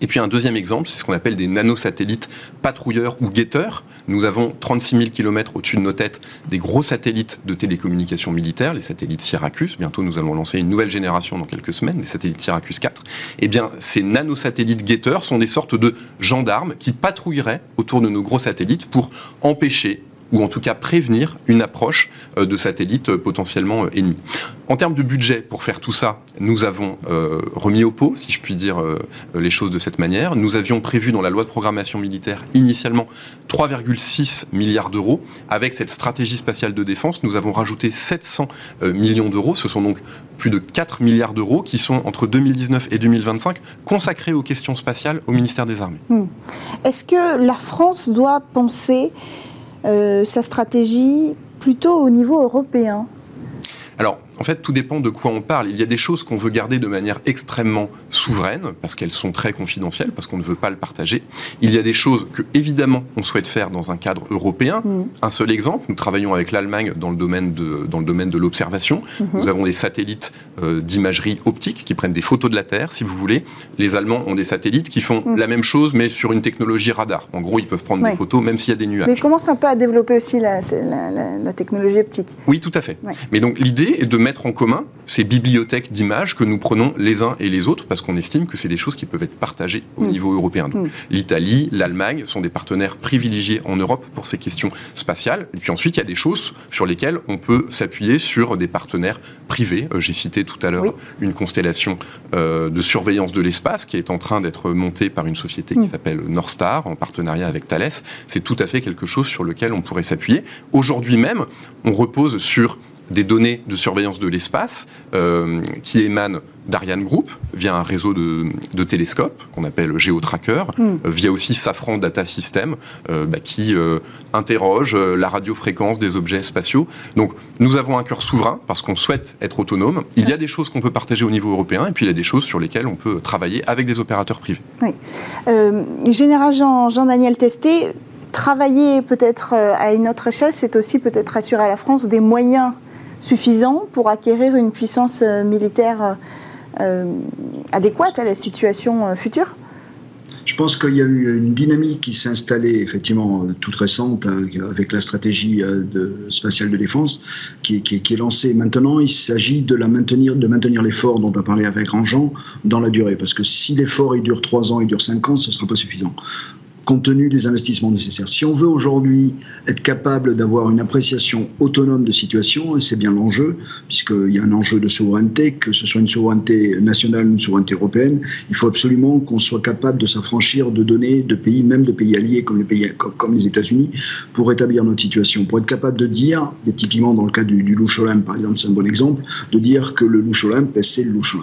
Et puis un deuxième exemple, c'est ce qu'on appelle des nanosatellites patrouilleurs ou guetteurs. Nous avons 36 000 km au-dessus de nos têtes des gros satellites de télécommunications militaires, les satellites Syracuse. Bientôt, nous allons lancer une nouvelle génération dans quelques semaines, les satellites Syracuse 4. Eh bien, ces nanosatellites guetteurs sont des sortes de gendarmes qui patrouilleraient autour de nos gros satellites pour empêcher ou en tout cas prévenir une approche euh, de satellites euh, potentiellement euh, ennemis. En termes de budget, pour faire tout ça, nous avons remis au pot, si je puis dire les choses de cette manière. Nous avions prévu dans la loi de programmation militaire initialement 3,6 milliards d'euros. Avec cette stratégie spatiale de défense, nous avons rajouté 700 millions d'euros. Ce sont donc plus de 4 milliards d'euros qui sont entre 2019 et 2025 consacrés aux questions spatiales au ministère des Armées. Hmm. Est-ce que la France doit penser sa stratégie plutôt au niveau européen en fait, tout dépend de quoi on parle. Il y a des choses qu'on veut garder de manière extrêmement souveraine, parce qu'elles sont très confidentielles, parce qu'on ne veut pas le partager. Il y a des choses que, évidemment, on souhaite faire dans un cadre européen. Mm. Un seul exemple, nous travaillons avec l'Allemagne dans le domaine de, dans le domaine de l'observation. Mm-hmm. Nous avons des satellites euh, d'imagerie optique qui prennent des photos de la Terre, si vous voulez. Les Allemands ont des satellites qui font mm. la même chose, mais sur une technologie radar. En gros, ils peuvent prendre des photos, même s'il y a des nuages. Mais commence un peu à développer aussi la, la, technologie optique. Oui, tout à fait. Mais donc, l'idée est de mettre en commun ces bibliothèques d'images que nous prenons les uns et les autres parce qu'on estime que c'est des choses qui peuvent être partagées au mm. niveau européen. Mm. L'Italie, l'Allemagne sont des partenaires privilégiés en Europe pour ces questions spatiales. Et puis ensuite, il y a des choses sur lesquelles on peut s'appuyer sur des partenaires privés. Euh, j'ai cité tout à l'heure une constellation euh, de surveillance de l'espace qui est en train d'être montée par une société qui mm. s'appelle Norstar en partenariat avec Thales. C'est tout à fait quelque chose sur lequel on pourrait s'appuyer. Aujourd'hui même, on repose sur des données de surveillance de l'espace euh, qui émanent d'Ariane Group via un réseau de, télescopes qu'on appelle GeoTracker, hmm. euh, via aussi Safran Data System euh, bah, qui interroge la radiofréquence des objets spatiaux. Donc nous avons un cœur souverain parce qu'on souhaite être autonome. Il y a des choses qu'on peut partager au niveau européen et puis il y a des choses sur lesquelles on peut travailler avec des opérateurs privés. Oui. Général Jean-Daniel Jean Testé, travailler peut-être à une autre échelle, c'est aussi peut-être assurer à la France des moyens suffisant pour acquérir une puissance euh, militaire euh, euh, adéquate à la situation future? Je pense qu'il y a eu une dynamique qui s'est installée, effectivement, toute récente, avec la stratégie spatiale de défense, qui, est lancée maintenant. Il s'agit de, maintenir, de maintenir l'effort dont a parlé avec Grandjean dans la durée. Parce que si l'effort il dure 3 ans, il dure 5 ans, ce ne sera pas suffisant compte tenu des investissements nécessaires. Si on veut aujourd'hui être capable d'avoir une appréciation autonome de situation, et c'est bien l'enjeu, puisqu'il y a un enjeu de souveraineté, que ce soit une souveraineté nationale ou une souveraineté européenne, il faut absolument qu'on soit capable de s'affranchir de données de pays, même de pays alliés comme les, États-Unis, pour établir notre situation, pour être capable de dire, et typiquement dans le cas du, du par exemple, c'est un bon exemple, de dire que le louche c'est le louche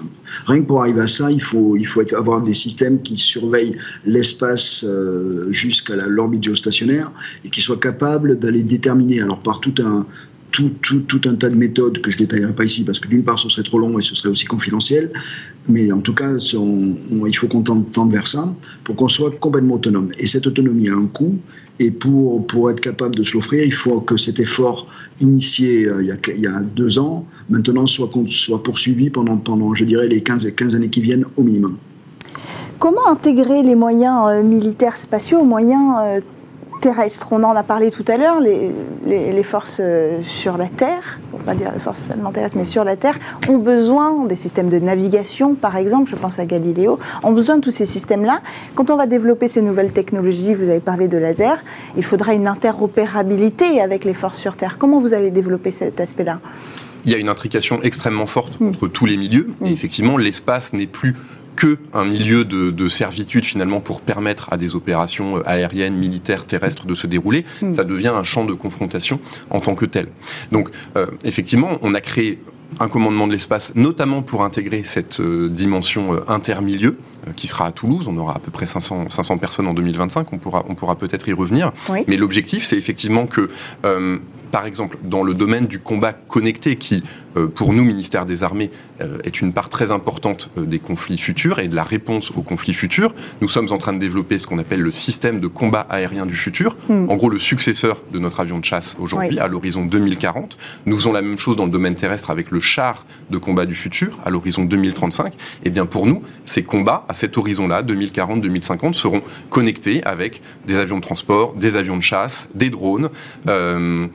Rien que pour arriver à ça, il faut, il faut avoir des systèmes qui surveillent l'espace. Euh, jusqu'à l'orbite géostationnaire et qui soit capable d'aller déterminer, alors par tout un, tout, tout, tout, un tas de méthodes que je détaillerai pas ici parce que d'une part ce serait trop long et ce serait aussi confidentiel, mais en tout cas il faut qu'on tente, vers ça pour qu'on soit complètement autonome. Et cette autonomie a un coût et pour, pour être capable de se l'offrir, il faut que cet effort initié euh, il, y a, il, y a, deux ans maintenant soit, soit poursuivi pendant, pendant je dirais les 15, 15 années qui viennent au minimum. Comment intégrer les moyens euh, militaires spatiaux aux moyens euh, terrestres On en a parlé tout à l'heure, les, forces euh, sur la Terre, pour pas dire les forces seulement terrestres, mais sur la Terre, ont besoin des systèmes de navigation, par exemple, je pense à Galiléo, ont besoin de tous ces systèmes-là. Quand on va développer ces nouvelles technologies, vous avez parlé de laser, il faudra une interopérabilité avec les forces sur Terre. Comment vous allez développer cet aspect-là? Il y a une intrication extrêmement forte mm. entre tous les milieux. Et mm. effectivement, l'espace n'est plus que un milieu de, servitude finalement pour permettre à des opérations euh, aériennes, militaires, terrestres de se dérouler, hmm. ça devient un champ de confrontation en tant que tel. Donc euh, effectivement, on a créé un commandement de l'espace, notamment pour intégrer cette euh, dimension intermilieu, qui sera à Toulouse. On aura à peu près 500, 500 personnes en 2025. On pourra, on pourra peut-être y revenir. Mais l'objectif, c'est effectivement que par exemple, dans le domaine du combat connecté, qui, euh, pour nous, ministère des Armées, euh, est une part très importante euh, des conflits futurs et de la réponse aux conflits futurs, nous sommes en train de développer ce qu'on appelle le système de combat aérien du futur, hmm. en gros le successeur de notre avion de chasse aujourd'hui, à l'horizon 2040. Nous faisons la même chose dans le domaine terrestre avec le char de combat du futur, à l'horizon 2035. Et eh bien pour nous, ces combats, à cet horizon-là, 2040-2050, seront connectés avec des avions de transport, des avions de chasse, des drones, euh,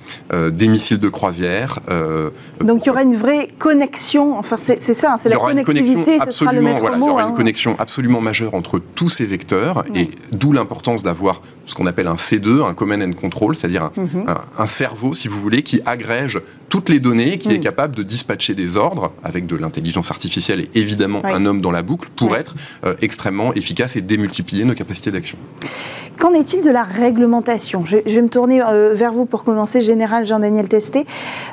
des missiles de croisière. Euh, Donc il y aura une vraie connexion, enfin c'est ça, c'est la connectivité, ce sera le maître voilà, Il y aura une hein. connexion absolument majeure entre tous ces vecteurs, et d'où l'importance d'avoir ce qu'on appelle un C2, un Command and Control, c'est-à-dire un, mhm. cerveau, si vous voulez, qui agrège toutes les données, qui est mm. capable de dispatcher des ordres avec de l'intelligence artificielle et évidemment un homme dans la boucle pour être euh, extrêmement efficace et démultiplier nos capacités d'action. Qu'en est-il de la réglementation? Je, vais me tourner vers vous pour commencer, Général Jean-Daniel Testé.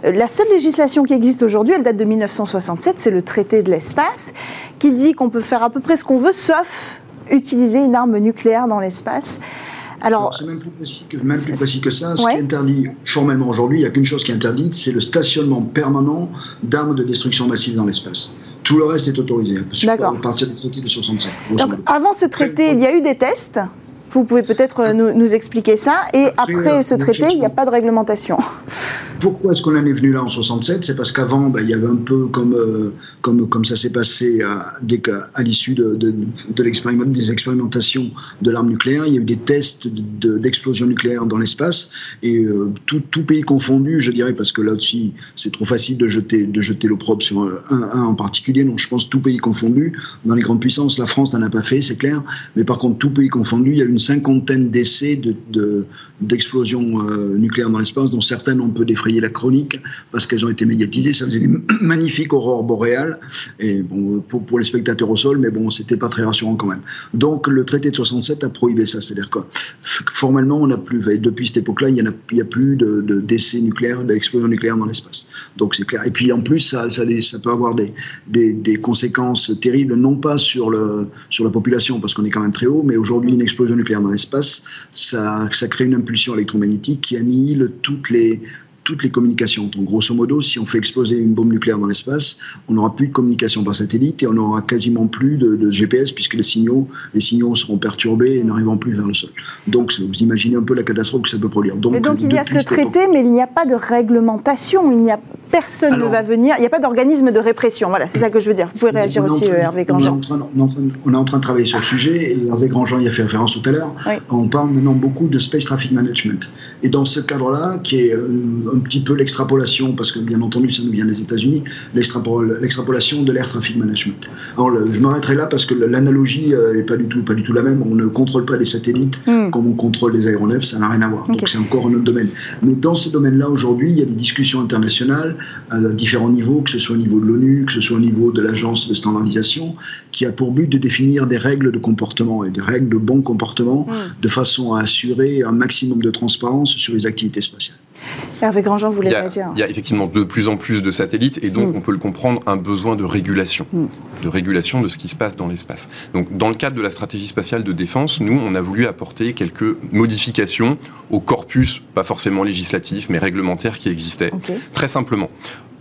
Euh, la seule législation qui existe aujourd'hui, elle date de 1967, c'est le traité de l'espace, qui dit qu'on peut faire à peu près ce qu'on veut, sauf utiliser une arme nucléaire dans l'espace. Alors, c'est même plus précis que, même plus précis que ça. Ce qui est interdit formellement aujourd'hui, il n'y a qu'une chose qui est interdite, c'est le stationnement permanent d'armes de destruction massive dans l'espace. Tout le reste est autorisé, à partir du traité de 67. Donc, avant ce traité, il y a eu des tests vous pouvez peut-être euh, nous, expliquer ça. Et après, ce traité, il n'y a pas de réglementation. Pourquoi est-ce qu'on en est venu là en 67 C'est parce qu'avant, ben, il y avait un peu comme, euh, comme, comme ça s'est passé à, à l'issue de, de, des expérimentations de l'arme nucléaire. Il y a eu des tests d'explosion nucléaire dans l'espace. Et euh, tout, tout, pays confondu, je dirais, parce que là aussi, c'est trop facile de jeter, de jeter l'opprobre sur un, un, en particulier. Donc je pense tout pays confondu. Dans les grandes puissances, la France n'en a pas fait, c'est clair. Mais par contre, tout pays confondu, il y a une cinquantaine d'essais d'explosions de, euh, nucléaires dans l'espace, dont certaines on peut défrayer la chronique parce qu'elles ont été médiatisées. Ça faisait des <clears throat> magnifiques aurores boréales, et bon, pour, pour les spectateurs au sol, mais bon, c'était pas très rassurant quand même. Donc le traité de 67 a prohibé ça, c'est-à-dire que formellement, on n'a plus, depuis cette époque-là, il n'y a, a, plus d'essais de, nucléaires, d'explosions nucléaires dans l'espace. Donc c'est clair. Et puis en plus, ça, ça, peut avoir des, des, des, conséquences terribles, non pas sur, le, sur la population, parce qu'on est quand même très haut, mais aujourd'hui, une explosion nucléaire dans l'espace, ça, ça crée une impulsion électromagnétique qui annihile toutes les, toutes les communications. Donc, grosso modo, si on fait exploser une bombe nucléaire dans l'espace, on n'aura plus de communication par satellite et on n'aura quasiment plus de, GPS puisque les signaux, les signaux seront perturbés et n'arriveront plus vers le sol. Donc, vous imaginez un peu la catastrophe que ça peut produire. Donc, donc il y a ce traité, mais il n'y a pas de réglementation. Il n'y a personne ne va venir. Il n'y a pas d'organisme de répression. Voilà, c'est ça que je veux dire. Vous pouvez réagir aussi, Hervé Grandjean. On est, en train de travailler sur le sujet et Hervé Grandjean y a fait référence tout à l'heure. On parle maintenant beaucoup de space traffic management. Et dans ce cadre-là, qui est euh, un petit peu l'extrapolation, parce que bien entendu ça nous vient des États-Unis, l'extrapolation de l'air traffic management. Alors je m'arrêterai là parce que l'analogie n'est pas du tout pas du tout la même. On ne contrôle pas les satellites hmm. comme on contrôle les aéronefs, ça n'a rien à voir. Donc c'est encore un autre domaine. Mais dans ce domaine-là aujourd'hui, il y a des discussions internationales à différents niveaux, que ce soit au niveau de l'ONU, que ce soit au niveau de l'agence de standardisation, qui a pour but de définir des règles de comportement et des règles de bon comportement hmm. de façon à assurer un maximum de transparence sur les activités spatiales. Hervé Grandjean voulait dire. Il y a effectivement de plus en plus de satellites et donc mm. on peut le comprendre, un besoin de régulation, mm. de régulation de ce qui se passe dans l'espace. Donc dans le cadre de la stratégie spatiale de défense, nous on a voulu apporter quelques modifications au corpus, pas forcément législatif, mais réglementaire qui existait. Très simplement,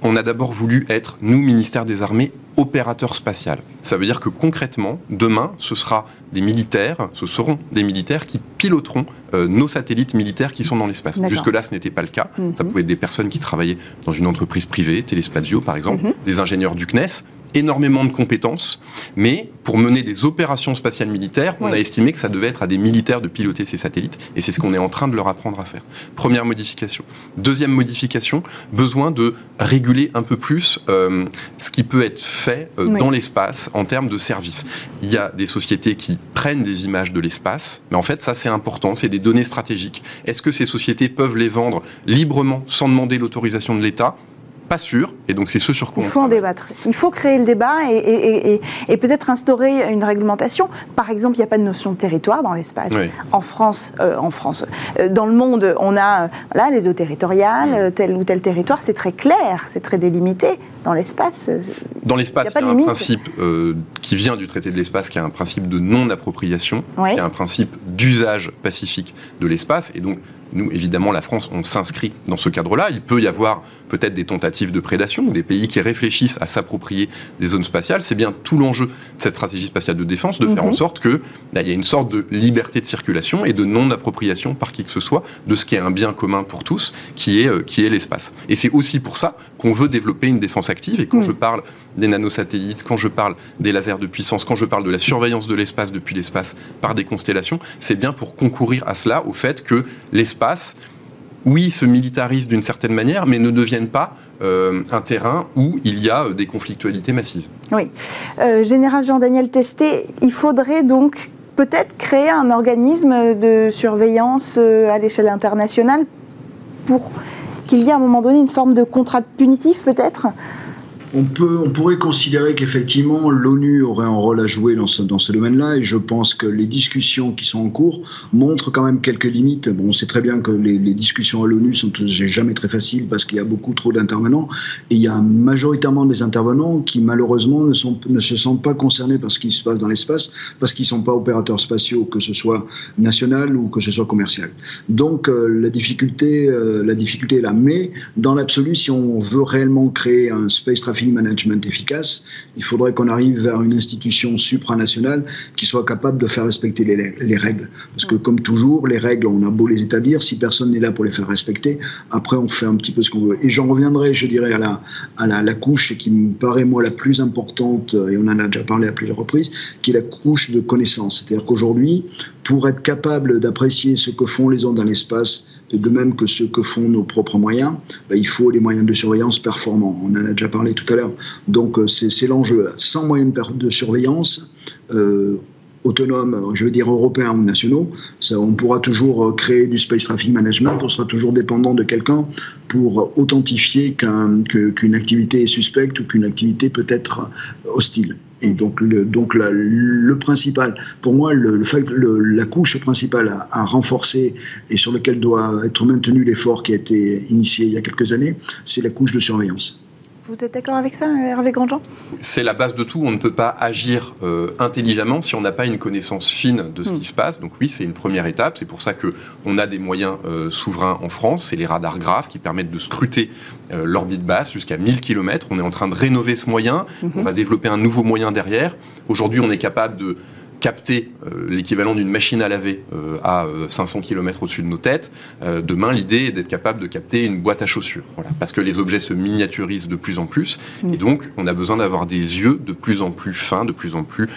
on a d'abord voulu être, nous, ministère des Armées, opérateur spatial. Ça veut dire que concrètement, demain, ce sera des militaires, ce seront des militaires qui piloteront euh, nos satellites militaires qui sont dans l'espace. Jusque-là, ce n'était pas le cas. Ça mhm. pouvait être des personnes qui travaillaient dans une entreprise privée, Téléspatio par exemple, mhm. des ingénieurs du CNES, énormément de compétences, mais pour mener des opérations spatiales militaires, on a estimé que ça devait être à des militaires de piloter ces satellites, et c'est ce qu'on est en train de leur apprendre à faire. Première modification. Deuxième modification, besoin de réguler un peu plus euh, ce qui peut être fait euh, dans l'espace en termes de services. Il y a des sociétés qui prennent des images de l'espace, mais en fait ça c'est important, c'est des données stratégiques. Est-ce que ces sociétés peuvent les vendre librement sans demander l'autorisation de l'État? Pas sûr, et donc c'est ce sur quoi Il faut en débattre. Il faut créer le débat et, peut-être instaurer une réglementation. Par exemple, il n'y a pas de notion de territoire dans l'espace. En France, euh, en France, euh, dans le monde, on a là les eaux territoriales, mm. tel ou tel territoire, c'est très clair, c'est très délimité. Dans l'espace, euh, dans l'espace, il y a, un principe qui vient du traité de l'espace, qui est un principe de non-appropriation, qui est un principe d'usage pacifique de l'espace, et donc Nous, évidemment, la France, on s'inscrit dans ce cadre-là. Il peut y avoir peut-être des tentatives de prédation, des pays qui réfléchissent à s'approprier des zones spatiales. C'est bien tout l'enjeu de cette stratégie spatiale de défense, de faire en mhm. sorte qu'il bah, y ait une sorte de liberté de circulation et de non-appropriation par qui que ce soit de ce qui est un bien commun pour tous, qui est, euh, qui est l'espace. Et c'est aussi pour ça qu'on veut développer une défense active. Et quand je parle des nanosatellites, quand je parle des lasers de puissance, quand je parle de la surveillance de l'espace depuis l'espace par des constellations, c'est bien pour concourir à cela, au fait que l'espace oui, se militarise d'une certaine manière, mais ne devienne pas euh, un terrain où il y a euh, des conflictualités massives. Oui. Euh, Général Jean-Daniel Testé, il faudrait donc peut-être créer un organisme de surveillance à l'échelle internationale pour qu'il y ait à un moment donné une forme de contrat punitif peut-être? On, peut, on pourrait considérer qu'effectivement l'ONU aurait un rôle à jouer dans ce, dans ce domaine-là et je pense que les discussions qui sont en cours montrent quand même quelques limites. Bon, on sait très bien que les, discussions à l'ONU sont jamais très faciles parce qu'il y a beaucoup trop d'intervenants et il y a majoritairement des intervenants qui malheureusement ne, se sentent pas concernés par ce qui se passe dans l'espace parce qu'ils ne sont pas opérateurs spatiaux, que ce soit national ou que ce soit commercial. Donc euh, la, difficulté, euh, la difficulté est là. Mais dans l'absolu, si on veut réellement créer un space traffic management efficace, il faudrait qu'on arrive vers une institution supranationale qui soit capable de faire respecter les, règles. Parce que comme toujours, les règles, on a beau les établir, si personne n'est là pour les faire respecter, après on fait un petit peu ce qu'on veut. Et j'en reviendrai, je dirais, à la, à la, couche qui me paraît moi la plus importante, et on en a déjà parlé à plusieurs reprises, qui est la couche de connaissance. C'est-à-dire qu'aujourd'hui, pour être capable d'apprécier ce que font les ondes dans l'espace, de même que ce que font nos propres moyens, ben, il faut les moyens de surveillance performants. On en a déjà parlé tout à l'heure. Donc euh, c'est l'enjeu. Sans moyens de surveillance, euh, autonomes, je veux dire européens ou nationaux, on pourra toujours euh, créer du space traffic management, on sera toujours dépendant de quelqu'un pour authentifier qu'une activité est suspecte ou qu'une activité peut être hostile. Et donc, le, donc le principal, pour moi, le, la couche principale à, à, renforcer et sur laquelle doit être maintenu l'effort qui a été initié il y a quelques années, c'est la couche de surveillance. Vous êtes d'accord avec ça, Hervé Grandjean? C'est la base de tout. On ne peut pas agir euh, intelligemment si on n'a pas une connaissance fine de ce hmm. qui se passe. Donc oui, c'est une première étape. C'est pour ça qu'on a des moyens euh, souverains en France. C'est les radars graves qui permettent de scruter euh, l'orbite basse jusqu'à 1000 km. On est en train de rénover ce moyen. Hmm. On va développer un nouveau moyen derrière. Aujourd'hui, on est capable de capter euh, l'équivalent d'une machine à laver euh, à 500 euh, km au-dessus de nos têtes. demain, l'idée est d'être capable de capter une boîte à chaussures. Voilà, parce que les objets se miniaturisent de plus en plus. Mm. Et donc, on a besoin d'avoir des yeux de plus en plus fins, de plus en plus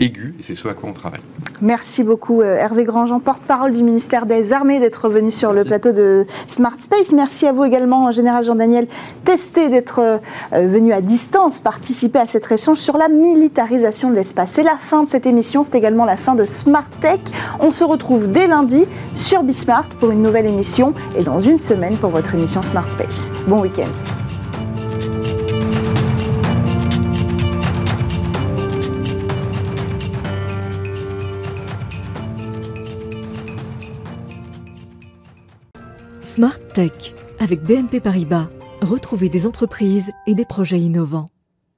aigus. Et c'est ce à quoi on travaille. Merci beaucoup, Hervé Grandjean, porte-parole du ministère des Armées, d'être revenu sur le plateau de Smart Space. Merci à vous également, Général Jean-Daniel Testé, d'être venu à distance participer à cet échange sur la militarisation de l'espace. C'est la fin de cette émission. C'était également la fin de Smart Tech. On se retrouve dès lundi sur Bismart pour une nouvelle émission et dans une semaine pour votre émission Smart Space. Bon week-end. Smart Tech avec BNP Paribas. Retrouvez des entreprises et des projets innovants.